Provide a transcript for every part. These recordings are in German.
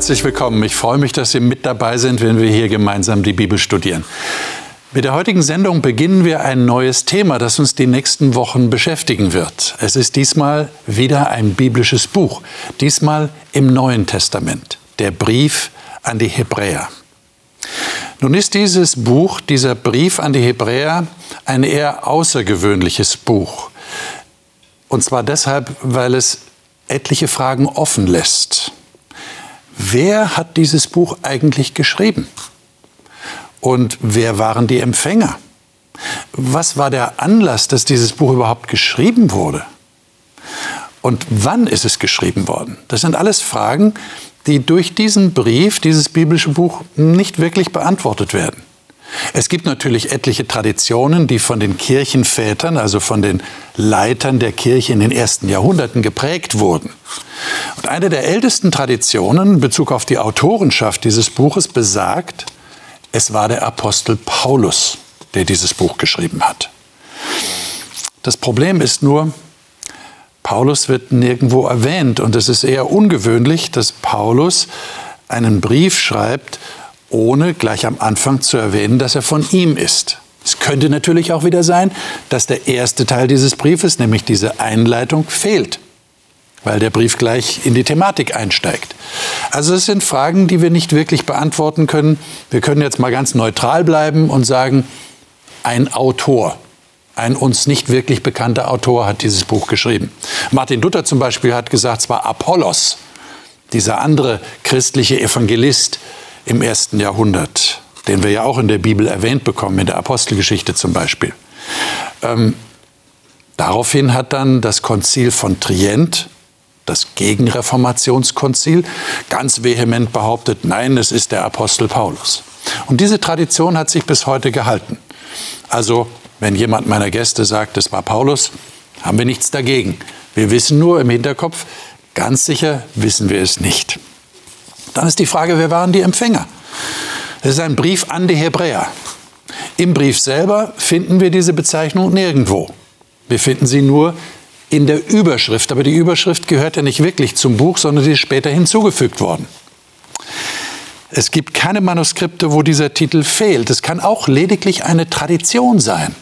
herzlich willkommen. Ich freue mich, dass Sie mit dabei sind, wenn wir hier gemeinsam die Bibel studieren. Mit der heutigen Sendung beginnen wir ein neues Thema, das uns die nächsten Wochen beschäftigen wird. Es ist diesmal wieder ein biblisches Buch, diesmal im Neuen Testament, der Brief an die Hebräer. Nun ist dieses Buch, dieser Brief an die Hebräer, ein eher außergewöhnliches Buch. Und zwar deshalb, weil es etliche Fragen offen lässt. Wer hat dieses Buch eigentlich geschrieben? Und wer waren die Empfänger? Was war der Anlass, dass dieses Buch überhaupt geschrieben wurde? Und wann ist es geschrieben worden? Das sind alles Fragen, die durch diesen Brief, dieses biblische Buch, nicht wirklich beantwortet werden. Es gibt natürlich etliche Traditionen, die von den Kirchenvätern, also von den Leitern der Kirche in den ersten Jahrhunderten geprägt wurden. Und eine der ältesten Traditionen in Bezug auf die Autorenschaft dieses Buches besagt, es war der Apostel Paulus, der dieses Buch geschrieben hat. Das Problem ist nur, Paulus wird nirgendwo erwähnt und es ist eher ungewöhnlich, dass Paulus einen Brief schreibt, ohne gleich am Anfang zu erwähnen, dass er von ihm ist. Es könnte natürlich auch wieder sein, dass der erste Teil dieses Briefes, nämlich diese Einleitung, fehlt, weil der Brief gleich in die Thematik einsteigt. Also es sind Fragen, die wir nicht wirklich beantworten können. Wir können jetzt mal ganz neutral bleiben und sagen, ein Autor, ein uns nicht wirklich bekannter Autor hat dieses Buch geschrieben. Martin Luther zum Beispiel hat gesagt, es war Apollos, dieser andere christliche Evangelist, im ersten Jahrhundert, den wir ja auch in der Bibel erwähnt bekommen, in der Apostelgeschichte zum Beispiel. Ähm, daraufhin hat dann das Konzil von Trient, das Gegenreformationskonzil, ganz vehement behauptet, nein, es ist der Apostel Paulus. Und diese Tradition hat sich bis heute gehalten. Also, wenn jemand meiner Gäste sagt, es war Paulus, haben wir nichts dagegen. Wir wissen nur im Hinterkopf, ganz sicher wissen wir es nicht. Dann ist die Frage, wer waren die Empfänger? Es ist ein Brief an die Hebräer. Im Brief selber finden wir diese Bezeichnung nirgendwo. Wir finden sie nur in der Überschrift. Aber die Überschrift gehört ja nicht wirklich zum Buch, sondern sie ist später hinzugefügt worden. Es gibt keine Manuskripte, wo dieser Titel fehlt. Es kann auch lediglich eine Tradition sein.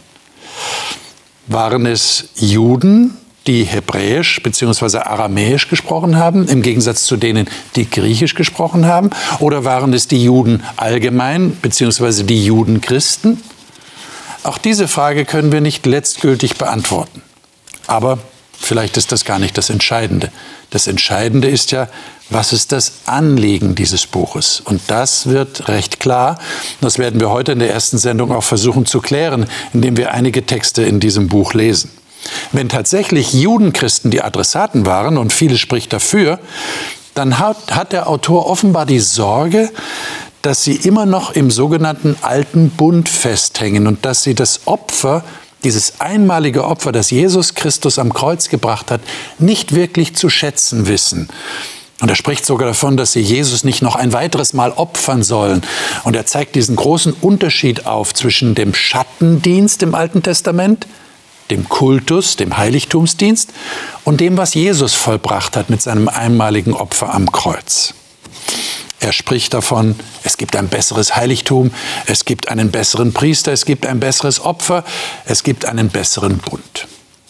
Waren es Juden, die Hebräisch bzw. Aramäisch gesprochen haben, im Gegensatz zu denen, die Griechisch gesprochen haben? Oder waren es die Juden allgemein bzw. die Judenchristen? Auch diese Frage können wir nicht letztgültig beantworten. Aber vielleicht ist das gar nicht das Entscheidende. Das Entscheidende ist ja, was ist das Anliegen dieses Buches? Und das wird recht klar. Das werden wir heute in der ersten Sendung auch versuchen zu klären, indem wir einige Texte in diesem Buch lesen. Wenn tatsächlich Judenchristen die Adressaten waren, und vieles spricht dafür, dann hat, hat der Autor offenbar die Sorge, dass sie immer noch im sogenannten alten Bund festhängen und dass sie das Opfer, dieses einmalige Opfer, das Jesus Christus am Kreuz gebracht hat, nicht wirklich zu schätzen wissen. Und er spricht sogar davon, dass sie Jesus nicht noch ein weiteres Mal opfern sollen. Und er zeigt diesen großen Unterschied auf zwischen dem Schattendienst im Alten Testament, dem Kultus, dem Heiligtumsdienst und dem, was Jesus vollbracht hat mit seinem einmaligen Opfer am Kreuz. Er spricht davon, es gibt ein besseres Heiligtum, es gibt einen besseren Priester, es gibt ein besseres Opfer, es gibt einen besseren Bund.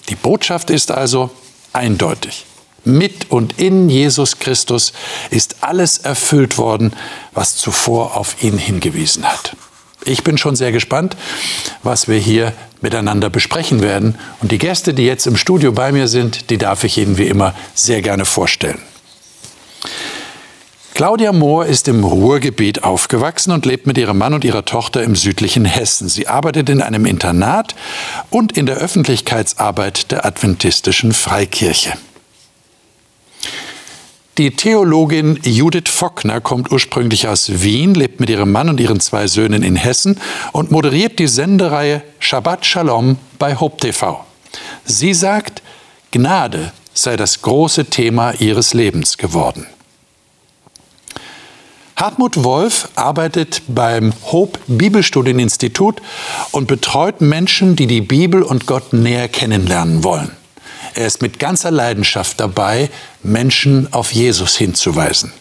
Die Botschaft ist also eindeutig. Mit und in Jesus Christus ist alles erfüllt worden, was zuvor auf ihn hingewiesen hat. Ich bin schon sehr gespannt, was wir hier miteinander besprechen werden. Und die Gäste, die jetzt im Studio bei mir sind, die darf ich Ihnen wie immer sehr gerne vorstellen. Claudia Mohr ist im Ruhrgebiet aufgewachsen und lebt mit ihrem Mann und ihrer Tochter im südlichen Hessen. Sie arbeitet in einem Internat und in der Öffentlichkeitsarbeit der Adventistischen Freikirche. Die Theologin Judith Fockner kommt ursprünglich aus Wien, lebt mit ihrem Mann und ihren zwei Söhnen in Hessen und moderiert die Sendereihe Shabbat Shalom bei Hope TV. Sie sagt, Gnade sei das große Thema ihres Lebens geworden. Hartmut Wolf arbeitet beim Hope Bibelstudieninstitut und betreut Menschen, die die Bibel und Gott näher kennenlernen wollen. Er ist mit ganzer Leidenschaft dabei, Menschen auf Jesus hinzuweisen.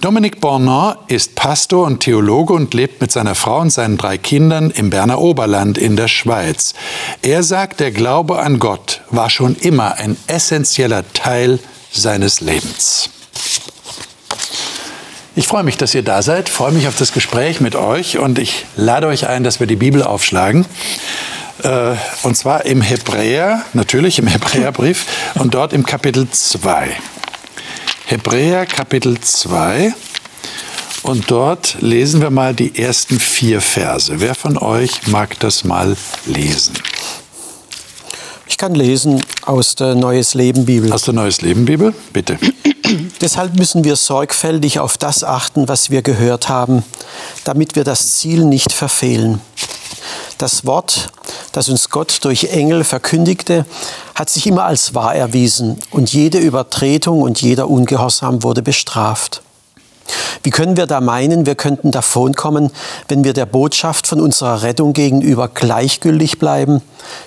Dominique Bornand ist Pastor und Theologe und lebt mit seiner Frau und seinen drei Kindern im Berner Oberland in der Schweiz. Er sagt, der Glaube an Gott war schon immer ein essentieller Teil seines Lebens. Ich freue mich, dass ihr da seid, freue mich auf das Gespräch mit euch und ich lade euch ein, dass wir die Bibel aufschlagen. Äh, und zwar im Hebräer, natürlich im Hebräerbrief und dort im Kapitel 2. Hebräer Kapitel 2 und dort lesen wir mal die ersten vier Verse. Wer von euch mag das mal lesen? Ich kann lesen aus der Neues Leben Bibel. Aus der Neues Leben Bibel, bitte. Deshalb müssen wir sorgfältig auf das achten, was wir gehört haben, damit wir das Ziel nicht verfehlen. Das Wort, das uns Gott durch Engel verkündigte, hat sich immer als wahr erwiesen und jede Übertretung und jeder Ungehorsam wurde bestraft. Wie können wir da meinen, wir könnten davonkommen, wenn wir der Botschaft von unserer Rettung gegenüber gleichgültig bleiben,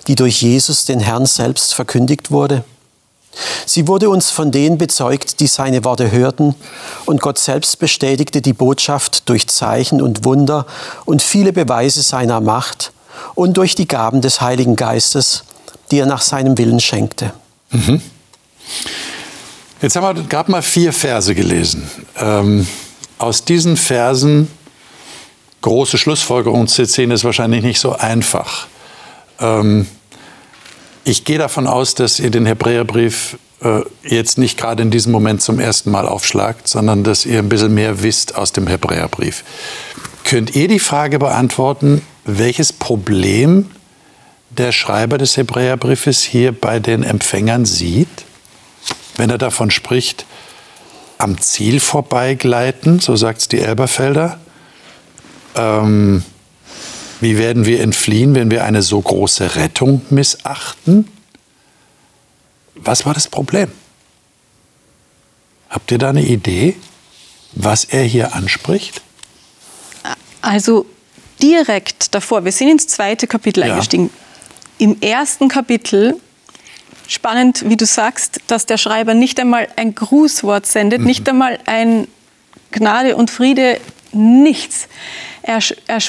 die durch Jesus, den Herrn selbst, verkündigt wurde? Sie wurde uns von denen bezeugt, die seine Worte hörten, und Gott selbst bestätigte die Botschaft durch Zeichen und Wunder und viele Beweise seiner Macht, und durch die Gaben des Heiligen Geistes, die er nach seinem Willen schenkte. Mhm. Jetzt haben wir gerade mal vier Verse gelesen. Ähm, aus diesen Versen große Schlussfolgerungen zu ziehen, ist wahrscheinlich nicht so einfach. Ähm, ich gehe davon aus, dass ihr den Hebräerbrief äh, jetzt nicht gerade in diesem Moment zum ersten Mal aufschlagt, sondern dass ihr ein bisschen mehr wisst aus dem Hebräerbrief. Könnt ihr die Frage beantworten, welches Problem der Schreiber des Hebräerbriefes hier bei den Empfängern sieht, wenn er davon spricht, am Ziel vorbeigleiten, so sagt es die Elberfelder. Ähm, wie werden wir entfliehen, wenn wir eine so große Rettung missachten? Was war das Problem? Habt ihr da eine Idee, was er hier anspricht? Also direkt davor, wir sind ins zweite Kapitel ja. eingestiegen. Im ersten Kapitel, spannend, wie du sagst, dass der Schreiber nicht einmal ein Grußwort sendet, mhm. nicht einmal ein Gnade und Friede, nichts. Er, er,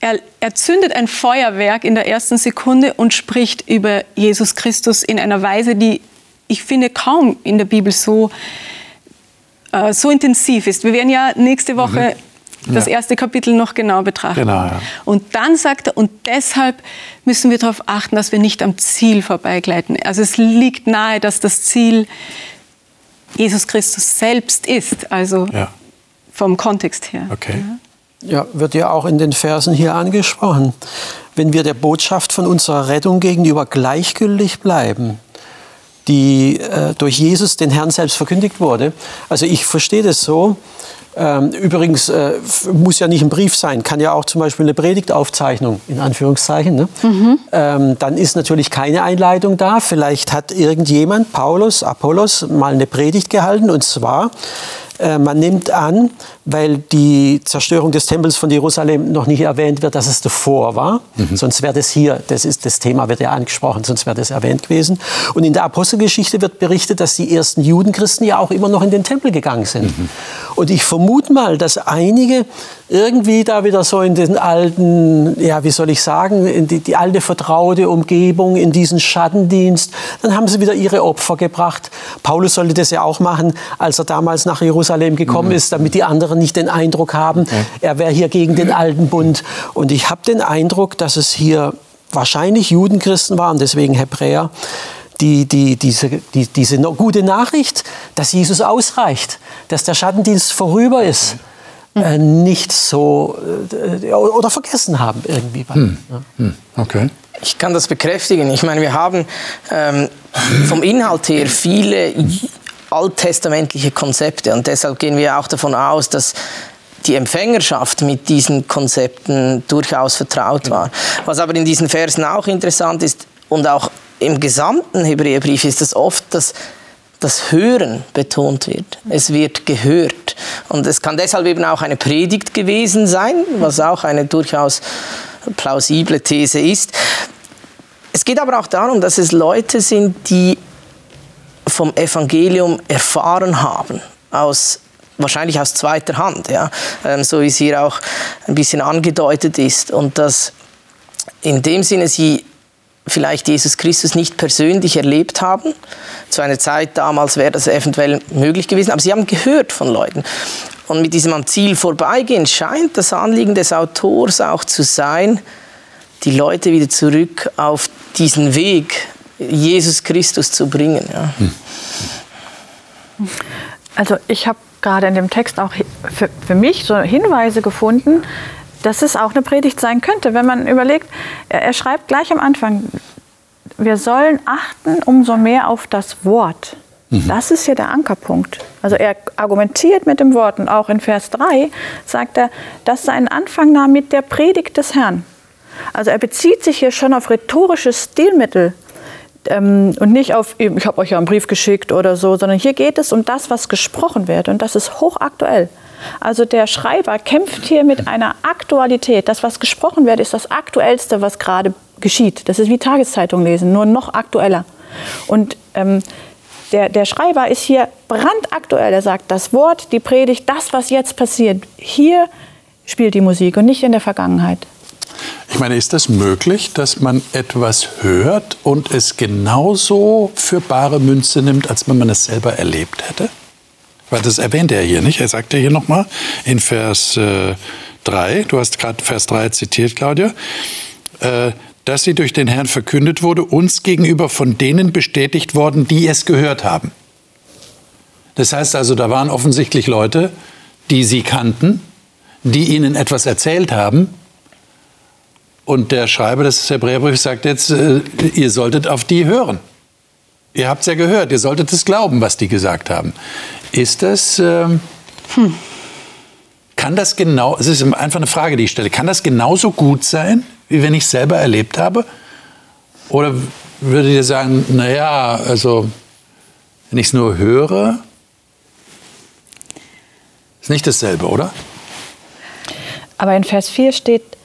er, er zündet ein Feuerwerk in der ersten Sekunde und spricht über Jesus Christus in einer Weise, die ich finde kaum in der Bibel so, äh, so intensiv ist. Wir werden ja nächste Woche das erste Kapitel noch genau betrachten. Genau, ja. Und dann sagt er, und deshalb müssen wir darauf achten, dass wir nicht am Ziel vorbeigleiten. Also es liegt nahe, dass das Ziel Jesus Christus selbst ist, also ja. vom Kontext her. Okay. Ja, wird ja auch in den Versen hier angesprochen. Wenn wir der Botschaft von unserer Rettung gegenüber gleichgültig bleiben, die äh, durch Jesus, den Herrn selbst verkündigt wurde. Also ich verstehe das so, übrigens äh, muss ja nicht ein Brief sein, kann ja auch zum Beispiel eine Predigtaufzeichnung in Anführungszeichen. Ne? Mhm. Ähm, dann ist natürlich keine Einleitung da. Vielleicht hat irgendjemand, Paulus, Apollos, mal eine Predigt gehalten und zwar äh, man nimmt an, weil die Zerstörung des Tempels von Jerusalem noch nicht erwähnt wird, dass es davor war. Mhm. Sonst wäre das hier, das, ist, das Thema wird ja angesprochen, sonst wäre das erwähnt gewesen. Und in der Apostelgeschichte wird berichtet, dass die ersten Judenchristen ja auch immer noch in den Tempel gegangen sind. Mhm. Und ich vermute mal, dass einige irgendwie da wieder so in den alten, ja, wie soll ich sagen, in die, die alte vertraute Umgebung, in diesen Schattendienst, dann haben sie wieder ihre Opfer gebracht. Paulus sollte das ja auch machen, als er damals nach Jerusalem gekommen mhm. ist, damit die anderen nicht den Eindruck haben, okay. er wäre hier gegen den alten Bund. Und ich habe den Eindruck, dass es hier wahrscheinlich Judenchristen waren, deswegen Hebräer, die, die, diese, die, diese gute Nachricht, dass Jesus ausreicht, dass der Schattendienst vorüber ist. Okay äh, nicht so äh, oder vergessen haben irgendwie. Hm. Hm. Okay. Ich kann das bekräftigen. Ich meine, wir haben ähm, vom Inhalt her viele alttestamentliche Konzepte und deshalb gehen wir auch davon aus, dass die Empfängerschaft mit diesen Konzepten durchaus vertraut war. Was aber in diesen Versen auch interessant ist und auch im gesamten Hebräerbrief ist es oft, dass das Hören betont wird. Es wird gehört. Und es kann deshalb eben auch eine Predigt gewesen sein, was auch eine durchaus plausible These ist. Es geht aber auch darum, dass es Leute sind, die vom Evangelium erfahren haben, aus wahrscheinlich aus zweiter Hand, ja, ähm, so wie es hier auch ein bisschen angedeutet ist. Und dass in dem Sinne sie vielleicht Jesus Christus nicht persönlich erlebt haben. Zu einer Zeit damals wäre das eventuell möglich gewesen, aber sie haben gehört von Leuten. Und mit diesem am Ziel vorbeigehen scheint das Anliegen des Autors auch zu sein, die Leute wieder zurück auf diesen Weg, Jesus Christus zu bringen. Ja. Hm. Also ich habe gerade in dem Text auch für, für mich so Hinweise gefunden, dass es auch eine Predigt sein könnte, wenn man überlegt, er, er schreibt gleich am Anfang, wir sollen achten umso mehr auf das Wort. Mhm. Das ist hier der Ankerpunkt. Also er argumentiert mit dem Wort und auch in Vers 3 sagt er, dass sein Anfang nahm mit der Predigt des Herrn. Also er bezieht sich hier schon auf rhetorische Stilmittel ähm, und nicht auf, ich habe euch ja einen Brief geschickt oder so, sondern hier geht es um das, was gesprochen wird und das ist hochaktuell. Also der Schreiber kämpft hier mit einer Aktualität. Das, was gesprochen wird, ist das Aktuellste, was gerade geschieht. Das ist wie Tageszeitung lesen, nur noch aktueller. Und ähm, der, der Schreiber ist hier brandaktuell. Er sagt, das Wort, die Predigt, das, was jetzt passiert, hier spielt die Musik und nicht in der Vergangenheit. Ich meine, ist das möglich, dass man etwas hört und es genauso für bare Münze nimmt, als wenn man es selber erlebt hätte? Weil das erwähnt er hier nicht. Er sagt ja hier nochmal in Vers äh, 3, du hast gerade Vers 3 zitiert, Claudia, äh, dass sie durch den Herrn verkündet wurde, uns gegenüber von denen bestätigt worden, die es gehört haben. Das heißt also, da waren offensichtlich Leute, die sie kannten, die ihnen etwas erzählt haben. Und der Schreiber des Hebräerbriefs sagt jetzt, äh, ihr solltet auf die hören. Ihr habt es ja gehört, ihr solltet es glauben, was die gesagt haben. Ist das, ähm, hm. kann das genau, es ist einfach eine Frage, die ich stelle, kann das genauso gut sein, wie wenn ich es selber erlebt habe? Oder würdet ihr sagen, naja, also wenn ich es nur höre, ist nicht dasselbe, oder? Aber in Vers 4 steht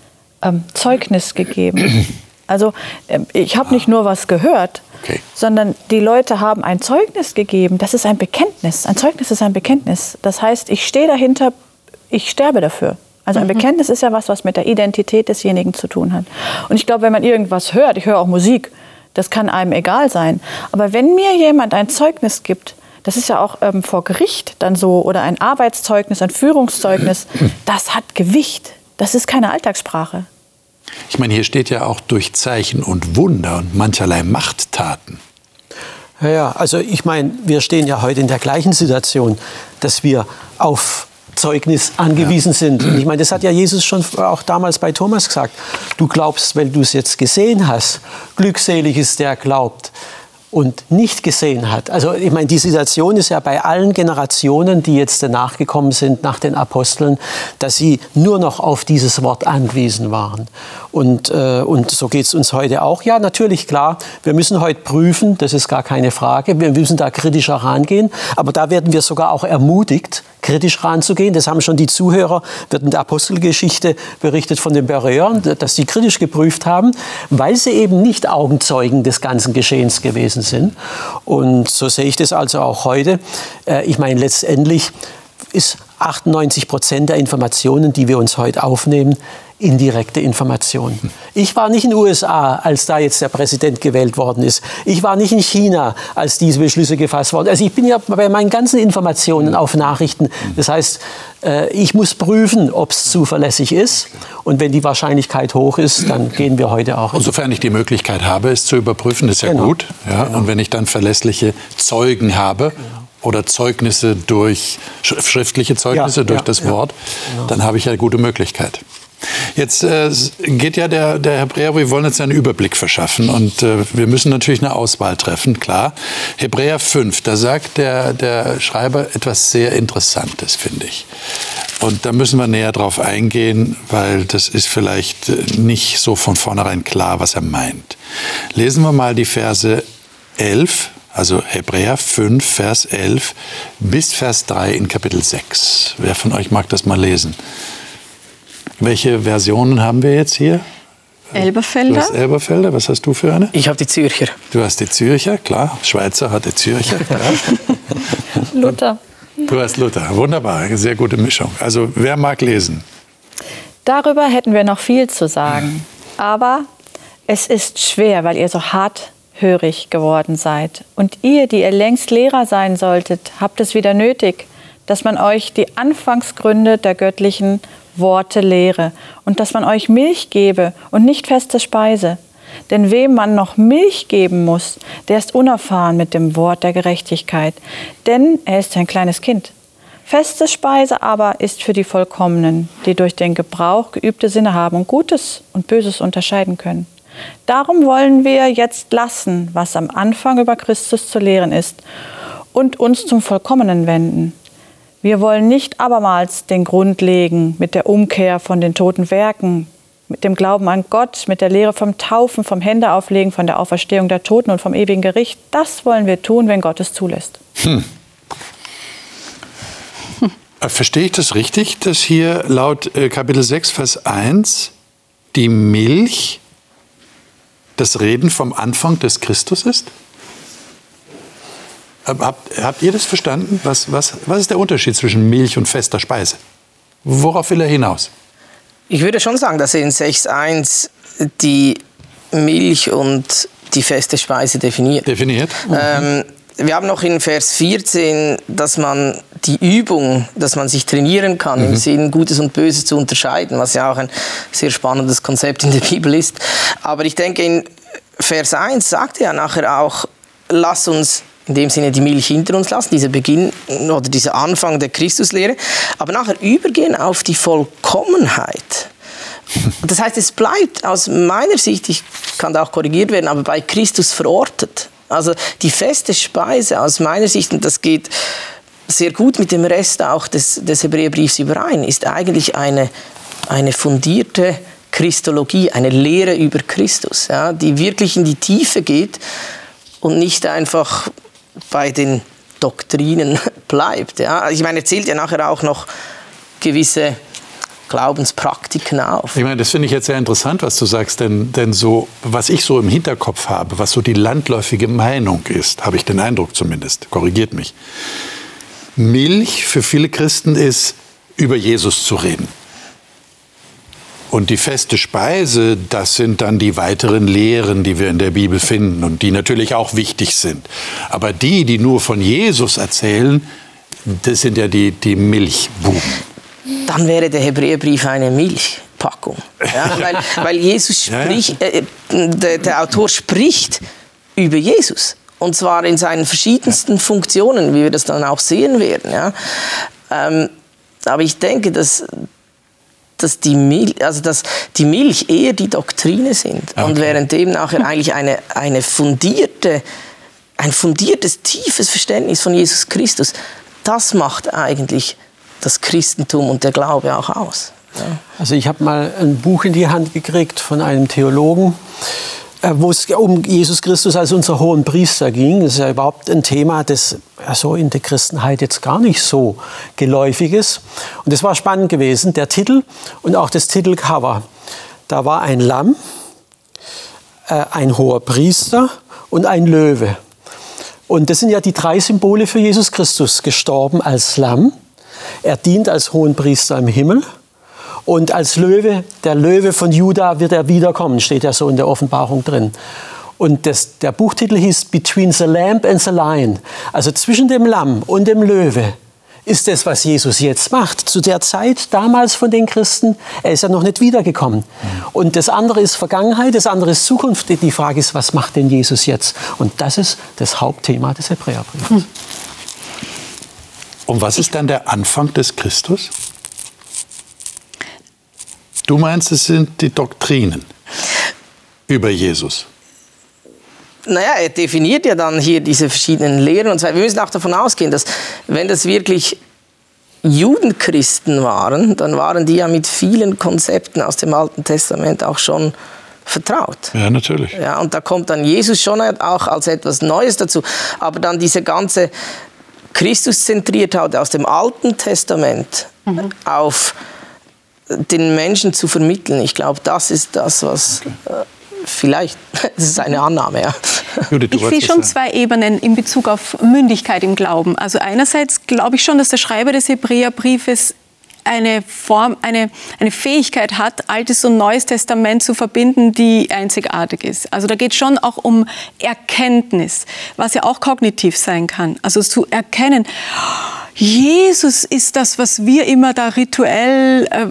ähm, Zeugnis gegeben. Also ähm, ich habe nicht nur was gehört, okay. sondern die Leute haben ein Zeugnis gegeben. Das ist ein Bekenntnis. Ein Zeugnis ist ein Bekenntnis. Das heißt, ich stehe dahinter, ich sterbe dafür. Also ein mhm. Bekenntnis ist ja was, was mit der Identität desjenigen zu tun hat. Und ich glaube, wenn man irgendwas hört, ich höre auch Musik, das kann einem egal sein. Aber wenn mir jemand ein Zeugnis gibt, das ist ja auch ähm, vor Gericht dann so, oder ein Arbeitszeugnis, ein Führungszeugnis, das hat Gewicht. Das ist keine Alltagssprache. Ich meine, hier steht ja auch durch Zeichen und Wunder und mancherlei Machttaten. Ja, ja, also ich meine, wir stehen ja heute in der gleichen Situation, dass wir auf Zeugnis angewiesen ja. sind. Und ich meine, das hat ja Jesus schon auch damals bei Thomas gesagt. Du glaubst, weil du es jetzt gesehen hast. Glückselig ist der glaubt und nicht gesehen hat. Also ich meine, die Situation ist ja bei allen Generationen, die jetzt danach gekommen sind, nach den Aposteln, dass sie nur noch auf dieses Wort angewiesen waren. Und, äh, und so geht es uns heute auch. Ja, natürlich, klar, wir müssen heute prüfen, das ist gar keine Frage. Wir müssen da kritischer rangehen. Aber da werden wir sogar auch ermutigt, kritisch ranzugehen. Das haben schon die Zuhörer, wird in der Apostelgeschichte berichtet von den Bereern, dass sie kritisch geprüft haben, weil sie eben nicht Augenzeugen des ganzen Geschehens gewesen sind. Und so sehe ich das also auch heute. Äh, ich meine, letztendlich ist 98 Prozent der Informationen, die wir uns heute aufnehmen, indirekte Information. Ich war nicht in den USA, als da jetzt der Präsident gewählt worden ist. Ich war nicht in China, als diese Beschlüsse gefasst wurden. Also ich bin ja bei meinen ganzen Informationen auf Nachrichten. Das heißt, äh, ich muss prüfen, ob es zuverlässig ist. Und wenn die Wahrscheinlichkeit hoch ist, dann gehen wir heute auch. Und sofern ich die Möglichkeit habe, es zu überprüfen, ist ja genau. gut. Ja? Genau. Und wenn ich dann verlässliche Zeugen habe, oder Zeugnisse durch schriftliche Zeugnisse ja, durch ja, das Wort, genau. dann habe ich ja eine gute Möglichkeit. Jetzt äh, geht ja der, der Hebräer, wir wollen jetzt einen Überblick verschaffen und äh, wir müssen natürlich eine Auswahl treffen, klar. Hebräer 5, da sagt der, der Schreiber etwas sehr Interessantes, finde ich. Und da müssen wir näher drauf eingehen, weil das ist vielleicht äh, nicht so von vornherein klar, was er meint. Lesen wir mal die Verse 11, also Hebräer 5, Vers 11 bis Vers 3 in Kapitel 6. Wer von euch mag das mal lesen? Welche Versionen haben wir jetzt hier? Elberfelder. Du hast Elberfelder. Was hast du für eine? Ich habe die Zürcher. Du hast die Zürcher, klar. Schweizer hat die Zürcher. Luther. Du hast Luther. Wunderbar, sehr gute Mischung. Also wer mag lesen? Darüber hätten wir noch viel zu sagen. Aber es ist schwer, weil ihr so harthörig geworden seid. Und ihr, die ihr längst Lehrer sein solltet, habt es wieder nötig, dass man euch die Anfangsgründe der göttlichen Worte lehre und dass man euch Milch gebe und nicht feste Speise. Denn wem man noch Milch geben muss, der ist unerfahren mit dem Wort der Gerechtigkeit, denn er ist ein kleines Kind. Feste Speise aber ist für die Vollkommenen, die durch den Gebrauch geübte Sinne haben und Gutes und Böses unterscheiden können. Darum wollen wir jetzt lassen, was am Anfang über Christus zu lehren ist, und uns zum Vollkommenen wenden. Wir wollen nicht abermals den Grund legen mit der Umkehr von den toten Werken, mit dem Glauben an Gott, mit der Lehre vom Taufen, vom Händeauflegen, von der Auferstehung der Toten und vom ewigen Gericht. Das wollen wir tun, wenn Gott es zulässt. Hm. Äh, verstehe ich das richtig, dass hier laut äh, Kapitel 6, Vers 1 die Milch das Reden vom Anfang des Christus ist? Habt, habt ihr das verstanden? Was, was, was ist der Unterschied zwischen Milch und fester Speise? Worauf will er hinaus? Ich würde schon sagen, dass er in 6.1 die Milch und die feste Speise definiert. Definiert? Mhm. Ähm, wir haben noch in Vers 14, dass man die Übung, dass man sich trainieren kann, mhm. im Sinn Gutes und Böses zu unterscheiden, was ja auch ein sehr spannendes Konzept in der Bibel ist. Aber ich denke, in Vers 1 sagt er ja nachher auch, lass uns in dem Sinne die Milch hinter uns lassen, dieser Beginn oder dieser Anfang der Christuslehre, aber nachher übergehen auf die Vollkommenheit. Das heißt, es bleibt aus meiner Sicht, ich kann da auch korrigiert werden, aber bei Christus verortet. Also die feste Speise aus meiner Sicht, und das geht sehr gut mit dem Rest auch des, des Hebräerbriefs überein, ist eigentlich eine, eine fundierte Christologie, eine Lehre über Christus, ja, die wirklich in die Tiefe geht und nicht einfach bei den Doktrinen bleibt. Ja. Ich meine, er zählt ja nachher auch noch gewisse Glaubenspraktiken auf. Ich meine, das finde ich jetzt sehr interessant, was du sagst, denn, denn so, was ich so im Hinterkopf habe, was so die landläufige Meinung ist, habe ich den Eindruck zumindest, korrigiert mich. Milch für viele Christen ist, über Jesus zu reden. Und die feste Speise, das sind dann die weiteren Lehren, die wir in der Bibel finden und die natürlich auch wichtig sind. Aber die, die nur von Jesus erzählen, das sind ja die, die Milchbuben dann wäre der Hebräerbrief eine Milchpackung. Ja, weil, weil Jesus spricht, äh, der, der Autor spricht über Jesus. Und zwar in seinen verschiedensten Funktionen, wie wir das dann auch sehen werden. Ja. Ähm, aber ich denke, dass, dass, die Milch, also dass die Milch eher die Doktrine sind. Okay. Und währenddem nachher eigentlich eine, eine fundierte, ein fundiertes, tiefes Verständnis von Jesus Christus, das macht eigentlich das Christentum und der Glaube auch aus. Ja. Also ich habe mal ein Buch in die Hand gekriegt von einem Theologen, wo es um Jesus Christus als unser hohen Priester ging. Das ist ja überhaupt ein Thema, das also in der Christenheit jetzt gar nicht so geläufig ist. Und es war spannend gewesen, der Titel und auch das Titelcover. Da war ein Lamm, äh, ein hoher Priester und ein Löwe. Und das sind ja die drei Symbole für Jesus Christus, gestorben als Lamm, er dient als Hohenpriester im Himmel. Und als Löwe, der Löwe von Juda wird er wiederkommen, steht ja so in der Offenbarung drin. Und das, der Buchtitel hieß Between the Lamb and the Lion. Also zwischen dem Lamm und dem Löwe ist das, was Jesus jetzt macht. Zu der Zeit damals von den Christen, er ist ja noch nicht wiedergekommen. Und das andere ist Vergangenheit, das andere ist Zukunft. Die Frage ist, was macht denn Jesus jetzt? Und das ist das Hauptthema des Hebräerbriefs. Hm. Und was ist dann der Anfang des Christus? Du meinst, es sind die Doktrinen über Jesus. Naja, er definiert ja dann hier diese verschiedenen Lehren. Und zwar, wir müssen auch davon ausgehen, dass wenn das wirklich Judenchristen waren, dann waren die ja mit vielen Konzepten aus dem Alten Testament auch schon vertraut. Ja, natürlich. Ja, und da kommt dann Jesus schon auch als etwas Neues dazu. Aber dann diese ganze Christuszentriertheit aus dem Alten Testament mhm. auf den Menschen zu vermitteln. Ich glaube, das ist das, was okay. äh, vielleicht, das ist eine Annahme, ja. Judith, ich sehe schon zwei Ebenen in Bezug auf Mündigkeit im Glauben. Also einerseits glaube ich schon, dass der Schreiber des Hebräerbriefes eine Form, eine, eine Fähigkeit hat, Altes und Neues Testament zu verbinden, die einzigartig ist. Also da geht es schon auch um Erkenntnis, was ja auch kognitiv sein kann. Also zu erkennen, Jesus ist das, was wir immer da rituell äh,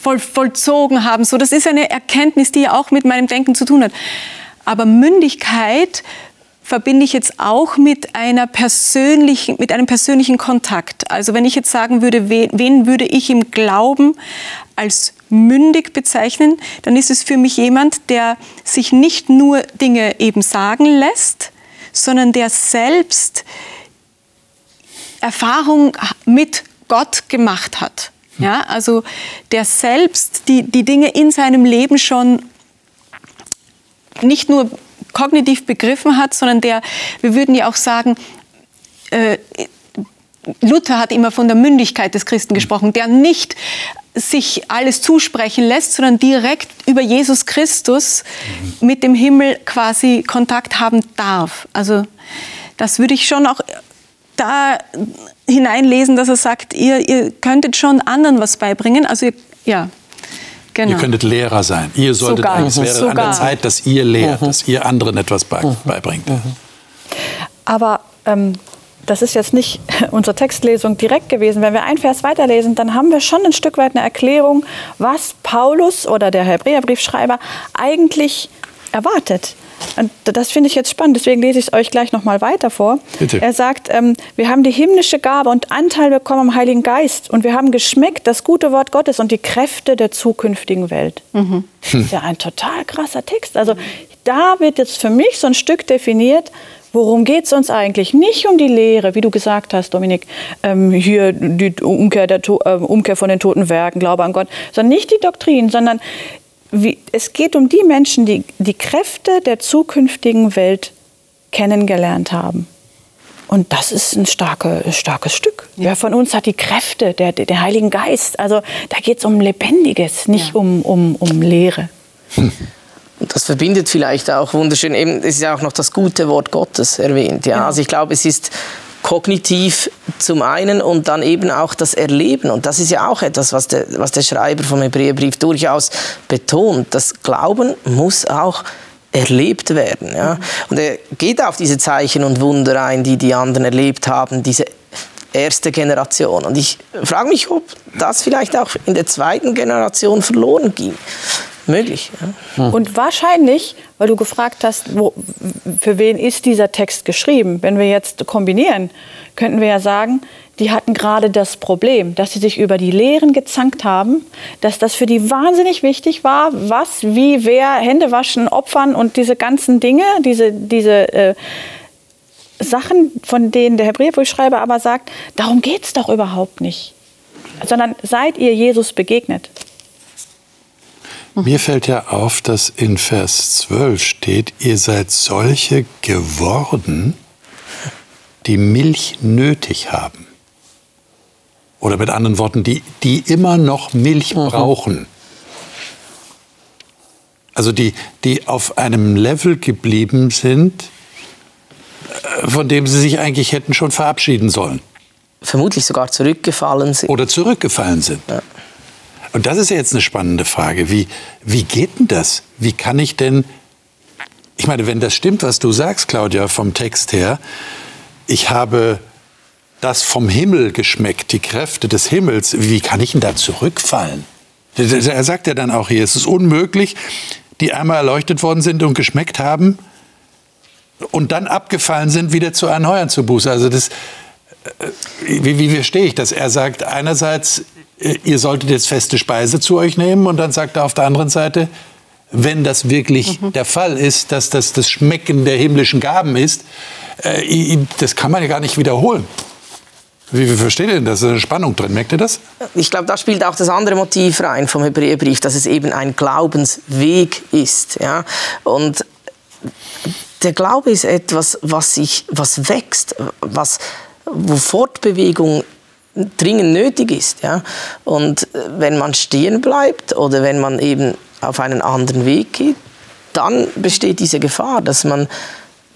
voll, vollzogen haben. So, das ist eine Erkenntnis, die ja auch mit meinem Denken zu tun hat. Aber Mündigkeit verbinde ich jetzt auch mit, einer persönlichen, mit einem persönlichen Kontakt. Also wenn ich jetzt sagen würde, wen, wen würde ich im Glauben als mündig bezeichnen, dann ist es für mich jemand, der sich nicht nur Dinge eben sagen lässt, sondern der selbst Erfahrung mit Gott gemacht hat. Ja, also der selbst die, die Dinge in seinem Leben schon nicht nur kognitiv begriffen hat, sondern der, wir würden ja auch sagen, äh, Luther hat immer von der Mündigkeit des Christen gesprochen, der nicht sich alles zusprechen lässt, sondern direkt über Jesus Christus mit dem Himmel quasi Kontakt haben darf. Also das würde ich schon auch da hineinlesen, dass er sagt, ihr, ihr könntet schon anderen was beibringen. Also ja, Genau. Ihr könntet Lehrer sein. Ihr solltet Sogar. es wäre Sogar. an der Zeit, dass ihr lehrt, mhm. dass ihr anderen etwas mhm. beibringt. Mhm. Aber ähm, das ist jetzt nicht unsere Textlesung direkt gewesen. Wenn wir ein Vers weiterlesen, dann haben wir schon ein Stück weit eine Erklärung, was Paulus oder der Hebräerbriefschreiber eigentlich erwartet. Und das finde ich jetzt spannend, deswegen lese ich es euch gleich noch mal weiter vor. Bitte. Er sagt, ähm, wir haben die himmlische Gabe und Anteil bekommen am Heiligen Geist und wir haben geschmeckt das gute Wort Gottes und die Kräfte der zukünftigen Welt. Mhm. Das ist ja ein total krasser Text. Also da wird jetzt für mich so ein Stück definiert, Worum geht es uns eigentlich? Nicht um die Lehre, wie du gesagt hast, Dominik, ähm, hier die Umkehr, der, äh, Umkehr von den toten Werken, Glaube an Gott, sondern nicht die Doktrin, sondern wie, es geht um die Menschen, die die Kräfte der zukünftigen Welt kennengelernt haben. Und das ist ein starke, starkes Stück. Ja. Wer von uns hat die Kräfte, der, der Heiligen Geist? Also da geht es um Lebendiges, nicht ja. um, um, um Lehre. Und das verbindet vielleicht auch wunderschön, eben, es ist ja auch noch das gute Wort Gottes erwähnt. Ja? ja. Also ich glaube, es ist kognitiv zum einen und dann eben auch das Erleben. Und das ist ja auch etwas, was der, was der Schreiber vom Hebräerbrief durchaus betont. Das Glauben muss auch erlebt werden. Ja? Und er geht auf diese Zeichen und Wunder ein, die die anderen erlebt haben, diese erste Generation. Und ich frage mich, ob das vielleicht auch in der zweiten Generation verloren ging möglich. Ja. Hm. Und wahrscheinlich, weil du gefragt hast, wo, für wen ist dieser Text geschrieben? Wenn wir jetzt kombinieren, könnten wir ja sagen, die hatten gerade das Problem, dass sie sich über die Lehren gezankt haben, dass das für die wahnsinnig wichtig war, was, wie, wer, Hände waschen, opfern und diese ganzen Dinge, diese, diese äh, Sachen, von denen der Hebräerbriefschreiber aber sagt, darum geht es doch überhaupt nicht, sondern seid ihr Jesus begegnet. Mir fällt ja auf, dass in Vers 12 steht, ihr seid solche geworden, die Milch nötig haben. Oder mit anderen Worten, die, die immer noch Milch mhm. brauchen. Also die, die auf einem Level geblieben sind, äh, von dem sie sich eigentlich hätten schon verabschieden sollen. Vermutlich sogar zurückgefallen sind. Oder zurückgefallen sind. Ja. Und das ist ja jetzt eine spannende Frage. Wie, wie geht denn das? Wie kann ich denn, ich meine, wenn das stimmt, was du sagst, Claudia, vom Text her, ich habe das vom Himmel geschmeckt, die Kräfte des Himmels, wie kann ich denn da zurückfallen? Er sagt ja dann auch hier, es ist unmöglich, die einmal erleuchtet worden sind und geschmeckt haben und dann abgefallen sind, wieder zu erneuern zu Buße. Also das, äh, wie, wie verstehe ich das? Er sagt einerseits, ihr solltet jetzt feste Speise zu euch nehmen. Und dann sagt er auf der anderen Seite, wenn das wirklich mhm. der Fall ist, dass das das Schmecken der himmlischen Gaben ist, äh, das kann man ja gar nicht wiederholen. Wie, wie versteht ihr denn das? Da ist eine Spannung drin. Merkt ihr das? Ich glaube, da spielt auch das andere Motiv rein vom Hebräerbrief, dass es eben ein Glaubensweg ist. Ja? Und der Glaube ist etwas, was, sich, was wächst, was, wo Fortbewegung dringend nötig ist. Ja? Und äh, wenn man stehen bleibt oder wenn man eben auf einen anderen Weg geht, dann besteht diese Gefahr, dass man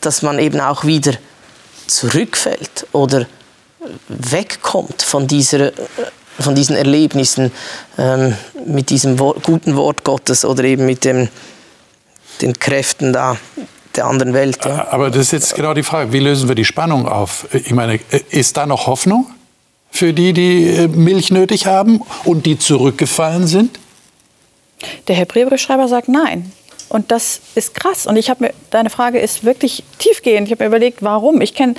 dass man eben auch wieder zurückfällt oder wegkommt von, dieser, von diesen Erlebnissen ähm, mit diesem Wort, guten Wort Gottes oder eben mit dem, den Kräften da der anderen Welt. Ja. Aber das ist jetzt genau die Frage, wie lösen wir die Spannung auf? Ich meine, ist da noch Hoffnung für die, die äh, Milch nötig haben und die zurückgefallen sind? Der Hebräerbriefschreiber sagt nein. Und das ist krass. Und ich habe mir, deine Frage ist wirklich tiefgehend. Ich habe mir überlegt, warum. Ich kenne,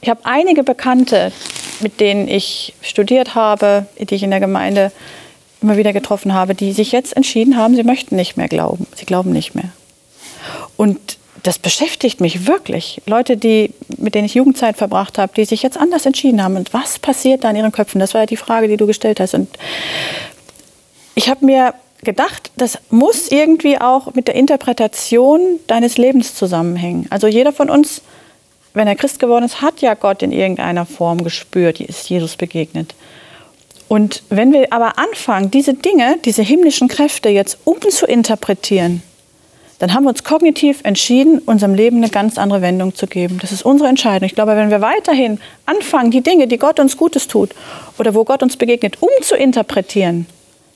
ich habe einige Bekannte, mit denen ich studiert habe, die ich in der Gemeinde immer wieder getroffen habe, die sich jetzt entschieden haben, sie möchten nicht mehr glauben. Sie glauben nicht mehr. Und das beschäftigt mich wirklich. Leute, die, mit denen ich Jugendzeit verbracht habe, die sich jetzt anders entschieden haben. Und was passiert da in ihren Köpfen? Das war ja die Frage, die du gestellt hast. Und ich habe mir gedacht, das muss irgendwie auch mit der Interpretation deines Lebens zusammenhängen. Also jeder von uns, wenn er Christ geworden ist, hat ja Gott in irgendeiner Form gespürt, ist Jesus begegnet. Und wenn wir aber anfangen, diese Dinge, diese himmlischen Kräfte jetzt umzuinterpretieren, dann haben wir uns kognitiv entschieden, unserem Leben eine ganz andere Wendung zu geben. Das ist unsere Entscheidung. Ich glaube, wenn wir weiterhin anfangen, die Dinge, die Gott uns Gutes tut oder wo Gott uns begegnet, umzuinterpretieren,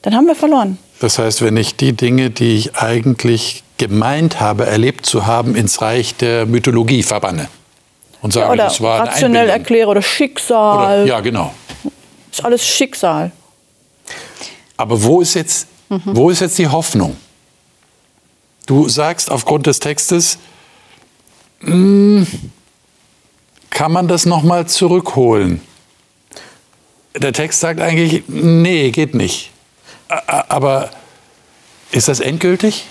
dann haben wir verloren. Das heißt, wenn ich die Dinge, die ich eigentlich gemeint habe, erlebt zu haben, ins Reich der Mythologie verbanne und sage, ja, oder das war rationell erkläre oder Schicksal. Oder, ja, genau. Das ist alles Schicksal. Aber wo ist jetzt, mhm. wo ist jetzt die Hoffnung? Du sagst aufgrund des Textes, mh, hm, kann man das noch mal zurückholen? Der Text sagt eigentlich, nee, geht nicht. Aber ist das endgültig?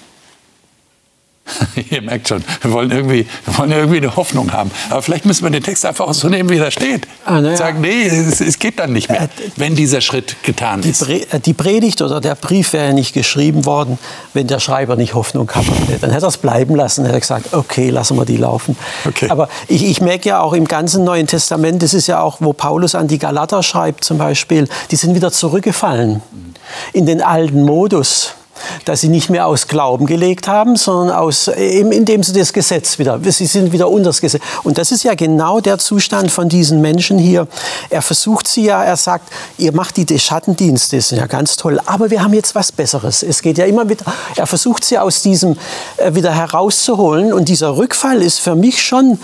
Ihr merkt schon, wir wollen, irgendwie, wir wollen irgendwie eine Hoffnung haben. Aber vielleicht müssen wir den Text einfach auch so nehmen, wie er steht. Ah, ja. Sagen, nee, es, es, geht dann nicht mehr, äh, wenn dieser Schritt getan die ist. Äh, die Predigt oder der Brief wäre nicht geschrieben worden, wenn der Schreiber nicht Hoffnung gehabt hätte. Dann hätte er es bleiben lassen, hätte er gesagt, okay, lassen wir die laufen. Okay. Aber ich, ich merke ja auch im ganzen Neuen Testament, das ist ja auch, wo Paulus an die Galater schreibt zum Beispiel, die sind wieder zurückgefallen in den alten Modus dass sie nicht mehr aus Glauben gelegt haben, sondern aus, indem sie das Gesetz wieder, sie sind wieder unter das Gesetz. Und das ist ja genau der Zustand von diesen Menschen hier. Er versucht sie ja, er sagt, ihr macht die Schattendienste, das ist ja ganz toll, aber wir haben jetzt was Besseres. Es geht ja immer wieder, er versucht sie aus diesem äh, wieder herauszuholen und dieser Rückfall ist für mich schon,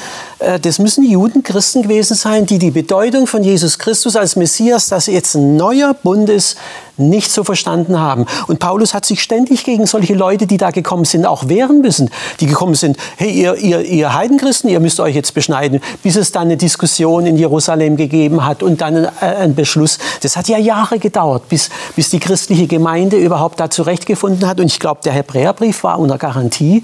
das müssen Juden, Christen gewesen sein, die die Bedeutung von Jesus Christus als Messias, dass jetzt ein neuer Bund ist, nicht so verstanden haben. Und Paulus hat sich ständig gegen solche Leute, die da gekommen sind, auch wehren müssen. Die gekommen sind, hey, ihr, ihr, ihr Heidenchristen, ihr müsst euch jetzt beschneiden, bis es dann eine Diskussion in Jerusalem gegeben hat und dann ein, ein Beschluss. Das hat ja Jahre gedauert, bis, bis die christliche Gemeinde überhaupt da zurechtgefunden hat. Und ich glaube, der Hebräerbrief war unter Garantie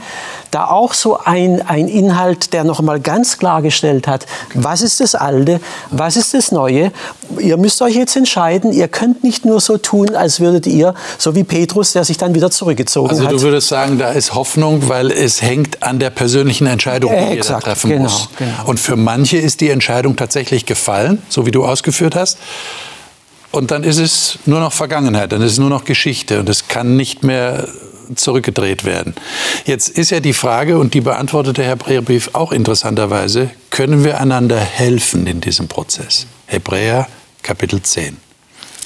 da auch so ein, ein Inhalt, der noch mal ganz klargestellt hat, was ist das Alte, was ist das Neue. Ihr müsst euch jetzt entscheiden, ihr könnt nicht nur so tun, als würdet ihr, so wie Petrus, der sich dann wieder zurückgezogen also hat. Also du würdest sagen, da ist Hoffnung, weil es hängt an der persönlichen Entscheidung, die äh, jeder treffen genau, muss. Genau. Und für manche ist die Entscheidung tatsächlich gefallen, so wie du ausgeführt hast. Und dann ist es nur noch Vergangenheit, dann ist es nur noch Geschichte und es kann nicht mehr zurückgedreht werden. Jetzt ist ja die Frage, und die beantwortet der Hebräerbrief auch interessanterweise, können wir einander helfen in diesem Prozess? Hebräer Kapitel 10.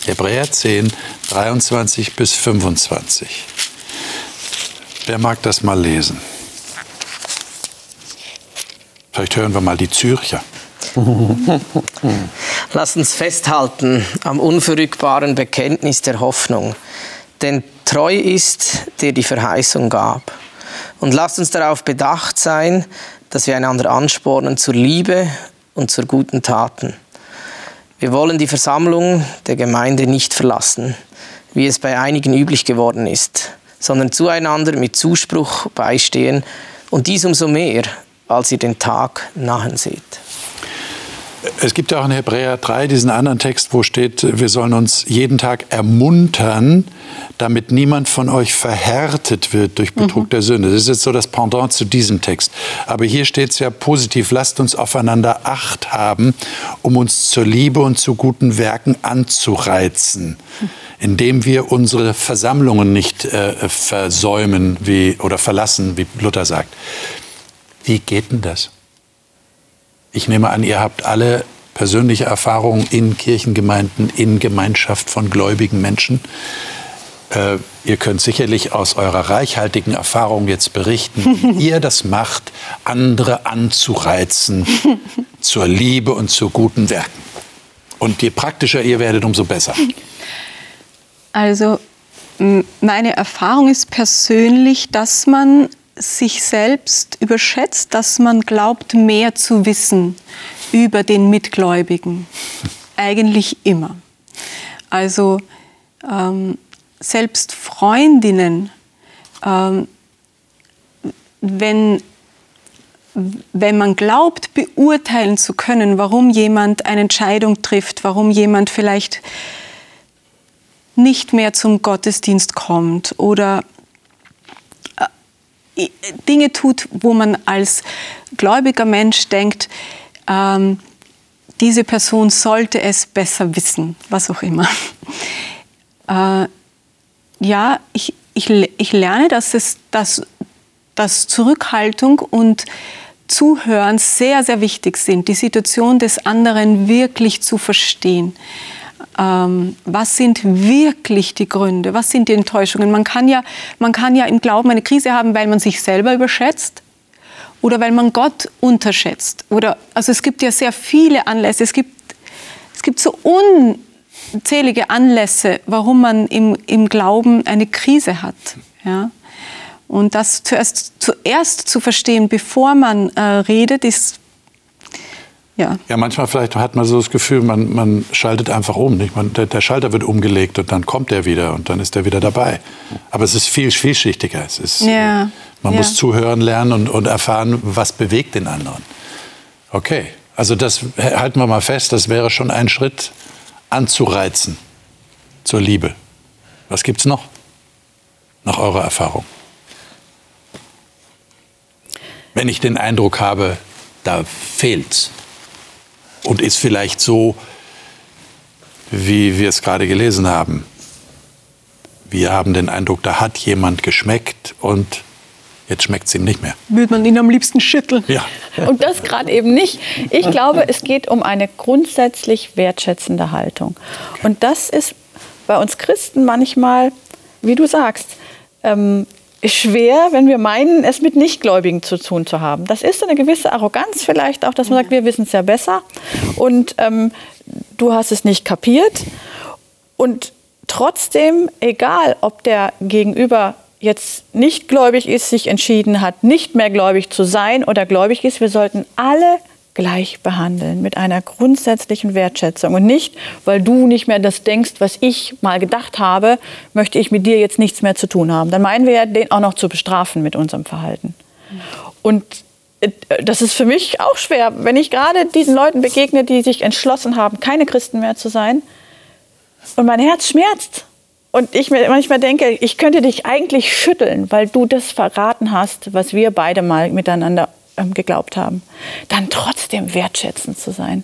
Hebräer 10, 23 bis 25. Wer mag das mal lesen? Vielleicht hören wir mal die Zürcher. Lass uns festhalten am unverrückbaren Bekenntnis der Hoffnung, denn treu ist, der die Verheißung gab. Und lasst uns darauf bedacht sein, dass wir einander anspornen zur Liebe und zur guten Taten. Wir wollen die Versammlung der Gemeinde nicht verlassen, wie es bei einigen üblich geworden ist, sondern zueinander mit Zuspruch beistehen und dies umso mehr, als ihr den Tag nahen seht. Es gibt ja auch in Hebräer 3 diesen anderen Text, wo steht, wir sollen uns jeden Tag ermuntern, damit niemand von euch verhärtet wird durch Betrug mhm. der Sünde. Das ist jetzt so das Pendant zu diesem Text. Aber hier steht es ja positiv, lasst uns aufeinander Acht haben, um uns zur Liebe und zu guten Werken anzureizen, indem wir unsere Versammlungen nicht äh, versäumen wie, oder verlassen, wie Luther sagt. Wie geht denn das? Ich nehme an, ihr habt alle persönliche Erfahrungen in Kirchengemeinden, in Gemeinschaft von gläubigen Menschen. Äh, ihr könnt sicherlich aus eurer reichhaltigen Erfahrung jetzt berichten, wie ihr das macht, andere anzureizen zur Liebe und zu guten Werken. Und je praktischer ihr werdet, umso besser. Also meine Erfahrung ist persönlich, dass man sich selbst überschätzt, dass man glaubt, mehr zu wissen über den Mitgläubigen. Eigentlich immer. Also ähm, selbst Freundinnen, ähm, wenn, wenn man glaubt, beurteilen zu können, warum jemand eine Entscheidung trifft, warum jemand vielleicht nicht mehr zum Gottesdienst kommt oder Dinge tut, wo man als gläubiger Mensch denkt, ähm, diese Person sollte es besser wissen, was auch immer. Äh, ja, ich, ich, ich lerne, dass, es, dass, dass Zurückhaltung und Zuhören sehr, sehr wichtig sind, die Situation des anderen wirklich zu verstehen. Ähm, was sind wirklich die Gründe? Was sind die Enttäuschungen? Man kann, ja, man kann ja im Glauben eine Krise haben, weil man sich selber überschätzt oder weil man Gott unterschätzt. Oder, also es gibt ja sehr viele Anlässe. Es gibt, es gibt so un, unzählige Anlässe, warum man im, im Glauben eine Krise hat. Ja? Und das zuerst, zuerst zu verstehen, bevor man äh, redet, ist ja. ja, manchmal vielleicht hat man so das Gefühl, man, man schaltet einfach um. Nicht? Man, der, der, Schalter wird umgelegt und dann kommt er wieder und dann ist er wieder dabei. Aber es ist viel vielschichtiger. Es ist, ja. Man ja. muss zuhören lernen und, und erfahren, was bewegt den anderen. Okay, also das halten wir mal fest, das wäre schon ein Schritt anzureizen zur Liebe. Was gibt es noch? Nach eurer Erfahrung. Wenn ich den Eindruck habe, da fehlt's und ist vielleicht so, wie wir es gerade gelesen haben. Wir haben den Eindruck, da hat jemand geschmeckt und Jetzt schmeckt es ihm nicht mehr. Würde man ihn am liebsten schütteln. Ja. Und das gerade eben nicht. Ich glaube, es geht um eine grundsätzlich wertschätzende Haltung. Und das ist bei uns Christen manchmal, wie du sagst, ähm, schwer, wenn wir meinen, es mit Nichtgläubigen zu tun zu haben. Das ist eine gewisse Arroganz vielleicht auch, dass man sagt, wir wissen es ja besser und ähm, du hast es nicht kapiert. Und trotzdem, egal ob der Gegenüber jetzt nicht gläubig ist, sich entschieden hat, nicht mehr gläubig zu sein oder gläubig ist, wir sollten alle gleich behandeln mit einer grundsätzlichen Wertschätzung und nicht, weil du nicht mehr das denkst, was ich mal gedacht habe, möchte ich mit dir jetzt nichts mehr zu tun haben. Dann meinen wir ja, den auch noch zu bestrafen mit unserem Verhalten. Und äh, das ist für mich auch schwer, wenn ich gerade diesen Leuten begegne, die sich entschlossen haben, keine Christen mehr zu sein und mein Herz schmerzt und ich mir manchmal denke, ich könnte dich eigentlich schütteln, weil du das verraten hast, was wir beide mal miteinander ähm, geglaubt haben. Dann trotzdem wertschätzend zu sein.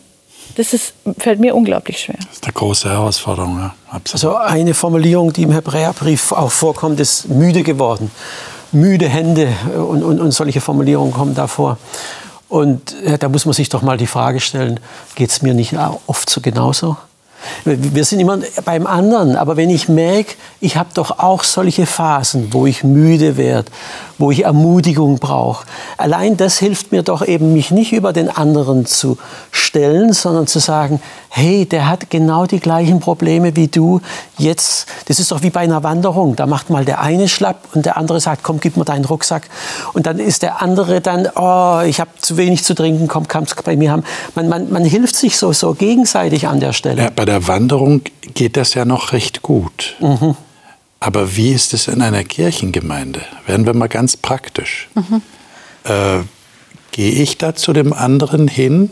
Das ist, fällt mir unglaublich schwer. Das ist eine große Herausforderung. Ja. Also eine Formulierung, die im Hebräerbrief auch vorkommt, ist müde geworden. Müde Hände und, und, und solche Formulierungen kommen da vor. Und äh, da muss man sich doch mal die Frage stellen, geht es mir nicht oft so genauso? Wir sind immer beim anderen, aber wenn ich merke, ich habe doch auch solche Phasen, wo ich müde werde, wo ich Ermutigung brauche. Allein das hilft mir doch eben, mich nicht über den anderen zu stellen, sondern zu sagen, hey, der hat genau die gleichen Probleme wie du. Jetzt, das ist doch wie bei einer Wanderung. Da macht mal der eine schlapp und der andere sagt, komm, gib mir deinen Rucksack. Und dann ist der andere dann, oh, ich habe zu wenig zu trinken, komm, kannst bei mir haben. Man, man, man hilft sich so, so gegenseitig an der Stelle. Ja, der Wanderung geht das ja noch recht gut. Mhm. Aber wie ist es in einer Kirchengemeinde? Werden wir mal ganz praktisch. Mhm. Äh, Gehe ich da zu dem anderen hin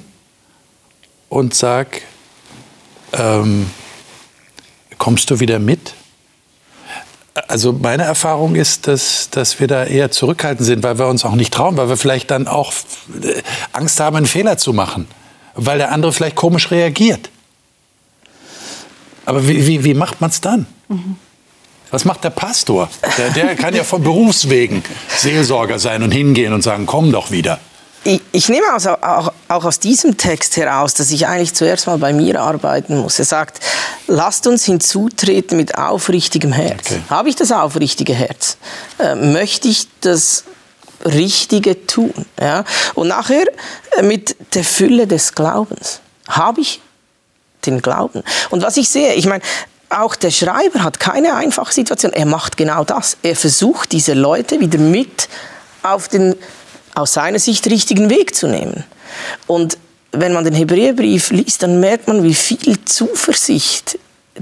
und sage, ähm, kommst du wieder mit? Also meine Erfahrung ist, dass, dass wir da eher zurückhaltend sind, weil wir uns auch nicht trauen, weil wir vielleicht dann auch äh, Angst haben, einen Fehler zu machen, weil der andere vielleicht komisch reagiert. Aber wie, wie, wie macht man es dann? Mhm. Was macht der Pastor? Der, der kann ja von Berufswegen Seelsorger sein und hingehen und sagen, komm doch wieder. ich, ich, nehme also auch, auch, aus diesem Text heraus, dass ich eigentlich zuerst mal bei mir arbeiten muss. Er sagt, lasst uns hinzutreten mit aufrichtigem Herz. Okay. Habe ich das aufrichtige Herz? Äh, möchte ich das Richtige tun? Ja? Und nachher äh, mit der Fülle des Glaubens. Habe ich den Glauben? Und was ich sehe, ich meine, auch der Schreiber hat keine einfache Situation. Er macht genau das. Er versucht, diese Leute wieder mit auf den aus seiner Sicht richtigen Weg zu nehmen. Und wenn man den Hebräerbrief liest, dann merkt man, wie viel Zuversicht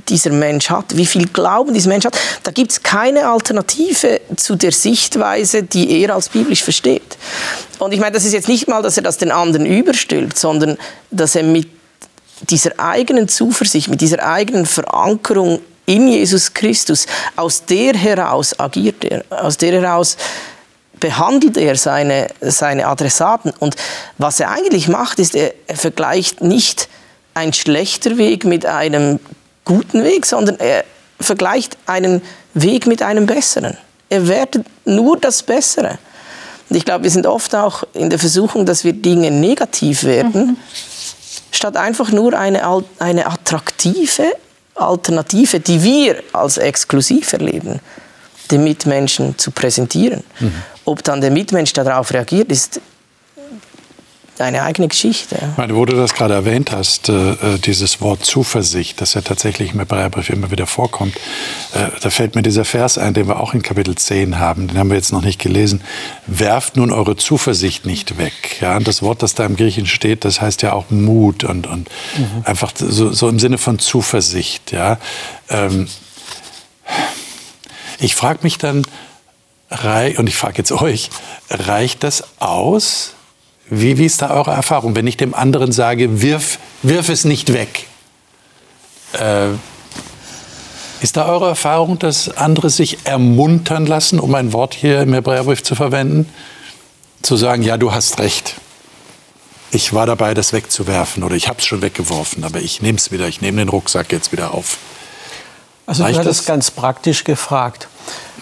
dieser Mensch hat, wie viel Glauben dieser Mensch hat. Da gibt es keine Alternative zu der Sichtweise, die er als biblisch versteht. Und ich meine, das ist jetzt nicht mal, dass er das den anderen überstülpt, sondern dass er mit dieser eigenen Zuversicht, mit dieser eigenen Verankerung in Jesus Christus, aus der heraus agiert er, aus der heraus behandelt er seine, seine Adressaten. Und was er eigentlich macht, ist, er, er vergleicht nicht ein schlechter Weg mit einem guten Weg, sondern er vergleicht einen Weg mit einem besseren. Er wertet nur das Bessere. Und ich glaube, wir sind oft auch in der Versuchung, dass wir Dinge negativ werden, mhm. Statt einfach nur eine, eine attraktive Alternative, die wir als exklusiv erleben, den Mitmenschen zu präsentieren. Mhm. Ob dann der Mitmensch darauf reagiert, ist eine eigene Geschichte. Ich meine, wo du das gerade erwähnt hast, äh, äh, dieses Wort Zuversicht, das ja tatsächlich im Hebräerbrief immer wieder vorkommt, äh, da fällt mir dieser Vers ein, den wir auch in Kapitel 10 haben, den haben wir jetzt noch nicht gelesen. Werft nun eure Zuversicht nicht weg. Ja, und das Wort, das da im Griechen steht, das heißt ja auch Mut und, und mhm. einfach so, so, im Sinne von Zuversicht. Ja. Ähm, ich frage mich dann, und ich frage jetzt euch, reicht das aus? Wie, wie ist da eure Erfahrung, wenn ich dem anderen sage, wirf, wirf es nicht weg? Äh, ist da eure Erfahrung, dass andere sich ermuntern lassen, um ein Wort hier im Hebräerbrief zu verwenden? Zu sagen, ja, du hast recht. Ich war dabei, das wegzuwerfen oder ich habe es schon weggeworfen, aber ich nehme es wieder, ich nehme den Rucksack jetzt wieder auf. Also Reicht du hattest das? ganz praktisch gefragt.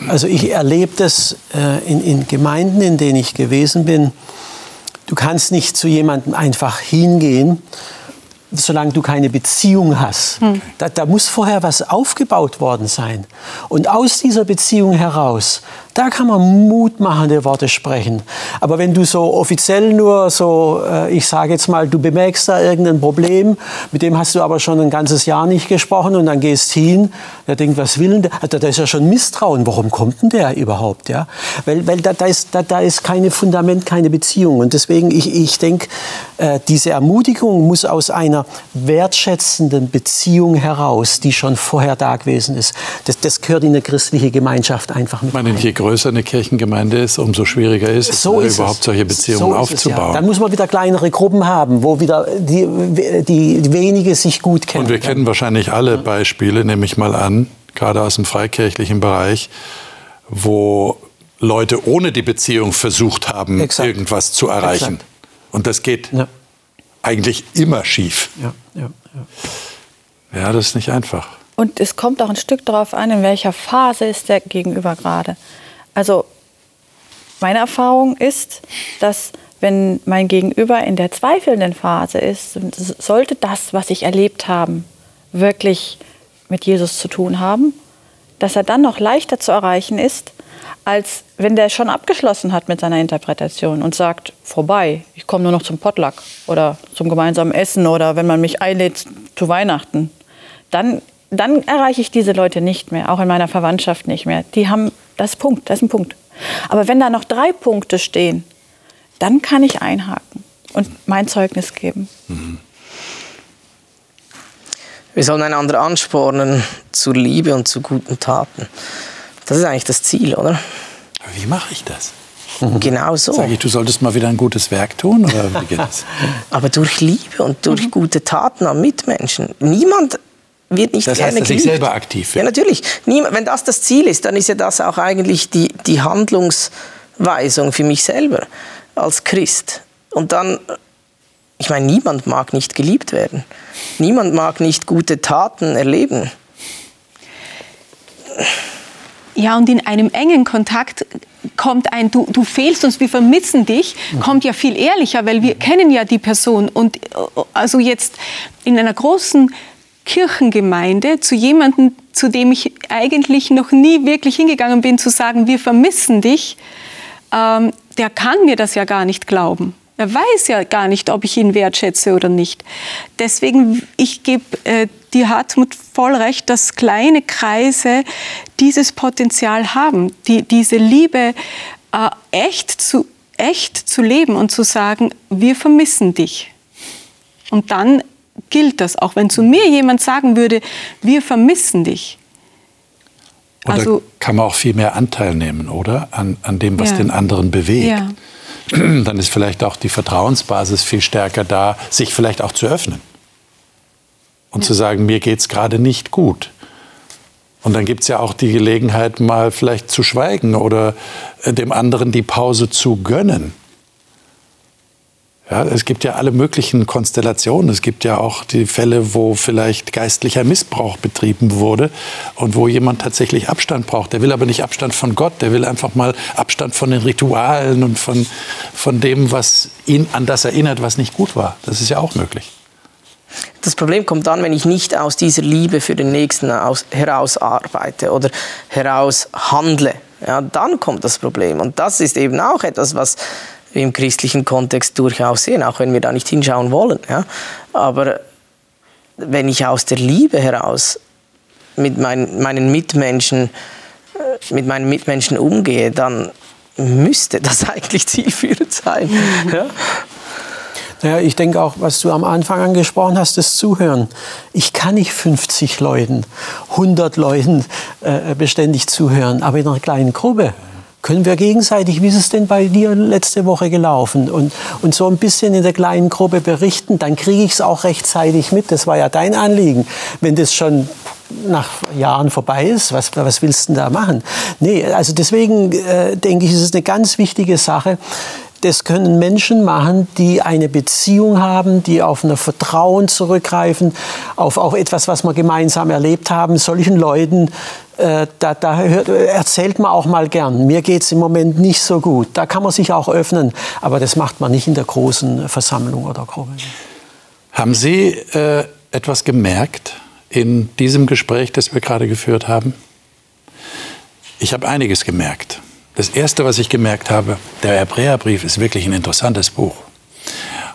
Also ich erlebe das äh, in, in Gemeinden, in denen ich gewesen bin. Du kannst nicht zu jemandem einfach hingehen solange du keine Beziehung hast. Hm. Da, da, muss vorher was aufgebaut worden sein. Und aus dieser Beziehung heraus, da kann man mutmachende Worte sprechen. Aber wenn du so offiziell nur so, äh, ich sage jetzt mal, du bemerkst da irgendein Problem, mit dem hast du aber schon ein ganzes Jahr nicht gesprochen und dann gehst hin, der denkt, was will denn der? Also, da ist ja schon Misstrauen. Warum kommt denn der überhaupt? Ja? Weil, weil da, da, ist, da, da ist keine Fundament, keine Beziehung. Und deswegen, ich, ich denke, äh, diese Ermutigung muss aus einer wertschätzenden Beziehung heraus, die schon vorher da gewesen ist. Das, das gehört in eine christliche Gemeinschaft einfach mit. Meine, je größer eine Kirchengemeinde ist, umso schwieriger ist es, so ist überhaupt es. solche Beziehungen so aufzubauen. Es, ja. Dann muss man wieder kleinere Gruppen haben, wo wieder die, die, die wenige sich gut kennen. Und wir kennen wahrscheinlich alle Beispiele, nehme ich mal an, gerade aus dem freikirchlichen Bereich, wo Leute ohne die Beziehung versucht haben, Exakt. irgendwas zu erreichen. Exakt. Und das geht ja. eigentlich immer schief. Ja, ja, ja. ja, das ist nicht einfach. Und es kommt auch ein Stück darauf an, in welcher Phase ist der Gegenüber gerade. Also meine Erfahrung ist, dass wenn mein Gegenüber in der zweifelnden Phase ist, sollte das, was ich erlebt habe, wirklich mit Jesus zu tun haben, dass er dann noch leichter zu erreichen ist, als wenn der schon abgeschlossen hat mit seiner Interpretation und sagt, vorbei, ich komme nur noch zum Potluck oder zum gemeinsamen Essen oder wenn man mich einlädt zu Weihnachten, dann, dann erreiche ich diese Leute nicht mehr, auch in meiner Verwandtschaft nicht mehr. Die haben, das ist Punkt, das ist ein Punkt. Aber wenn da noch drei Punkte stehen, dann kann ich einhaken und mein Zeugnis geben. Mhm. Wir sollen einander anspornen zur Liebe und zu guten Taten. Das ist eigentlich das Ziel, oder? Wie mache ich das? Genau so. Sag ich, du solltest mal wieder ein gutes Werk tun? Oder wie geht das? Aber durch Liebe und durch mhm. gute Taten am Mitmenschen. Niemand wird nicht das gerne heißt, dass geliebt. ich selber aktiv werde. Ja, natürlich. Wenn das das Ziel ist, dann ist ja das auch eigentlich die, die Handlungsweisung für mich selber als Christ. Und dann, ich meine, niemand mag nicht geliebt werden. Niemand mag nicht gute Taten erleben. Ja, und in einem engen Kontakt kommt ein, du, du fehlst uns, wir vermissen dich, kommt ja viel ehrlicher, weil wir kennen ja die Person. Und äh, also jetzt in einer großen Kirchengemeinde zu jemandem, zu dem ich eigentlich noch nie wirklich hingegangen bin, zu sagen, wir vermissen dich, ähm, der kann mir das ja gar nicht glauben. Er weiß ja gar nicht, ob ich ihn wertschätze oder nicht. Deswegen, ich gebe äh, dir Hartmut voll recht, dass kleine Kreise dieses Potenzial haben, die, diese Liebe äh, echt, zu, echt zu leben und zu sagen, wir vermissen dich. Und dann gilt das, auch wenn zu mir jemand sagen würde, wir vermissen dich. Und also, kann man auch viel mehr Anteil nehmen, oder? An, an dem, was ja. den anderen bewegt. Ja. dann ist vielleicht auch die Vertrauensbasis viel stärker da, sich vielleicht auch zu öffnen und ja. zu sagen, mir geht es gerade nicht gut. Und dann gibt es ja auch die Gelegenheit, mal vielleicht zu schweigen oder äh, dem anderen die Pause zu gönnen. Ja, es gibt ja alle möglichen Konstellationen. Es gibt ja auch die Fälle, wo vielleicht geistlicher Missbrauch betrieben wurde und wo jemand tatsächlich Abstand braucht. Der will aber nicht Abstand von Gott, der will einfach mal Abstand von den Ritualen und von, von dem, was ihn an das erinnert, was nicht gut war. Das ist ja auch möglich. Das Problem kommt dann, wenn ich nicht aus dieser Liebe für den Nächsten aus, heraus oder heraus handle. Ja, dann kommt das Problem. Und das ist eben auch etwas, was im christlichen Kontext durchaus sehen, auch wenn wir da nicht hinschauen wollen. Ja. Aber wenn ich aus der Liebe heraus mit mein, meinen Mitmenschen, äh, mit meinen Mitmenschen umgehe, dann müsste das eigentlich zielführend sein. Mhm. Ja. Ja, ich denke auch, was du am Anfang angesprochen hast, das Zuhören. Ich kann nicht 50 Leuten, 100 Leuten äh, beständig zuhören, aber in einer kleinen Gruppe können wir gegenseitig, wie ist es denn bei dir letzte Woche gelaufen? Und, und so ein bisschen in der kleinen Gruppe berichten, dann kriege ich es auch rechtzeitig mit. Das war ja dein Anliegen. Wenn das schon nach Jahren vorbei ist, was, was willst du denn da machen? Nee, also deswegen äh, denke ich, ist es eine ganz wichtige Sache, das können Menschen machen, die eine Beziehung haben, die auf ein Vertrauen zurückgreifen, auf auch etwas, was wir gemeinsam erlebt haben. Solchen Leuten, äh, da, da hört, erzählt man auch mal gern. Mir geht es im Moment nicht so gut. Da kann man sich auch öffnen. Aber das macht man nicht in der großen Versammlung oder Gruppe. Haben Sie äh, etwas gemerkt in diesem Gespräch, das wir gerade geführt haben? Ich habe einiges gemerkt. Das Erste, was ich gemerkt habe, der Hebräerbrief ist wirklich ein interessantes Buch.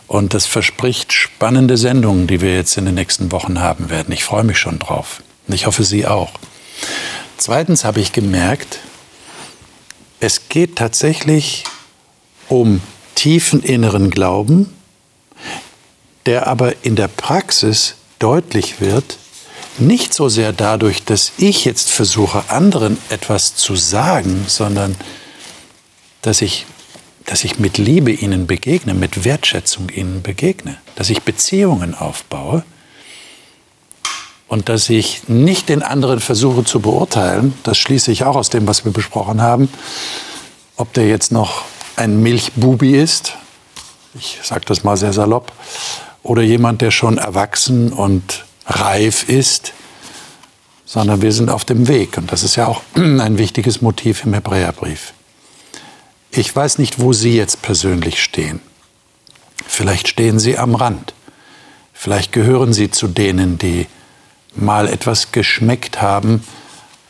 Und das verspricht spannende Sendungen, die wir jetzt in den nächsten Wochen haben werden. Ich freue mich schon drauf. Und ich hoffe, Sie auch. Zweitens habe ich gemerkt, es geht tatsächlich um tiefen inneren Glauben, der aber in der Praxis deutlich wird, nicht so sehr dadurch, dass ich jetzt versuche, anderen etwas zu sagen, sondern dass ich, dass ich mit Liebe ihnen begegne, mit Wertschätzung ihnen begegne, dass ich Beziehungen aufbaue und dass ich nicht den anderen versuche zu beurteilen, das schließe ich auch aus dem, was wir besprochen haben, ob der jetzt noch ein Milchbubi ist, ich sage das mal sehr salopp, oder jemand, der schon erwachsen und reif ist, sondern wir sind auf dem Weg. Und das ist ja auch ein wichtiges Motiv im Hebräerbrief. Ich weiß nicht, wo Sie jetzt persönlich stehen. Vielleicht stehen Sie am Rand. Vielleicht gehören Sie zu denen, die mal etwas geschmeckt haben,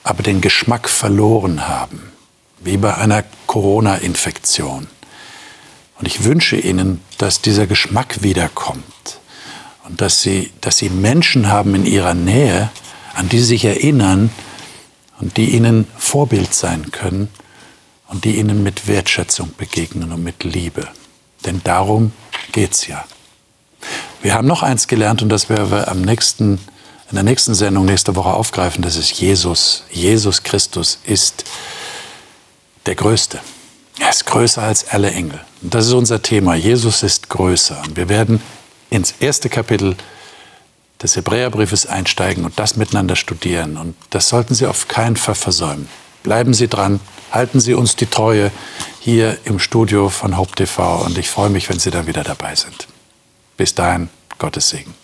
aber den Geschmack verloren haben, wie bei einer Corona-Infektion. Und ich wünsche Ihnen, dass dieser Geschmack wiederkommt und dass sie, dass sie Menschen haben in ihrer Nähe, an die sie sich erinnern und die ihnen Vorbild sein können und die ihnen mit Wertschätzung begegnen und mit Liebe. Denn darum geht's ja. Wir haben noch eins gelernt und das werden wir am nächsten, in der nächsten Sendung nächste Woche aufgreifen. Das ist Jesus. Jesus Christus ist der Größte. Er ist größer als alle Engel. Und das ist unser Thema. Jesus ist größer. Und wir werden ins erste Kapitel des Hebräerbriefes einsteigen und das miteinander studieren. Und das sollten Sie auf keinen Fall versäumen. Bleiben Sie dran, halten Sie uns die Treue hier im Studio von Hope TV und ich freue mich, wenn Sie da wieder dabei sind. Bis dahin, Gottes Segen.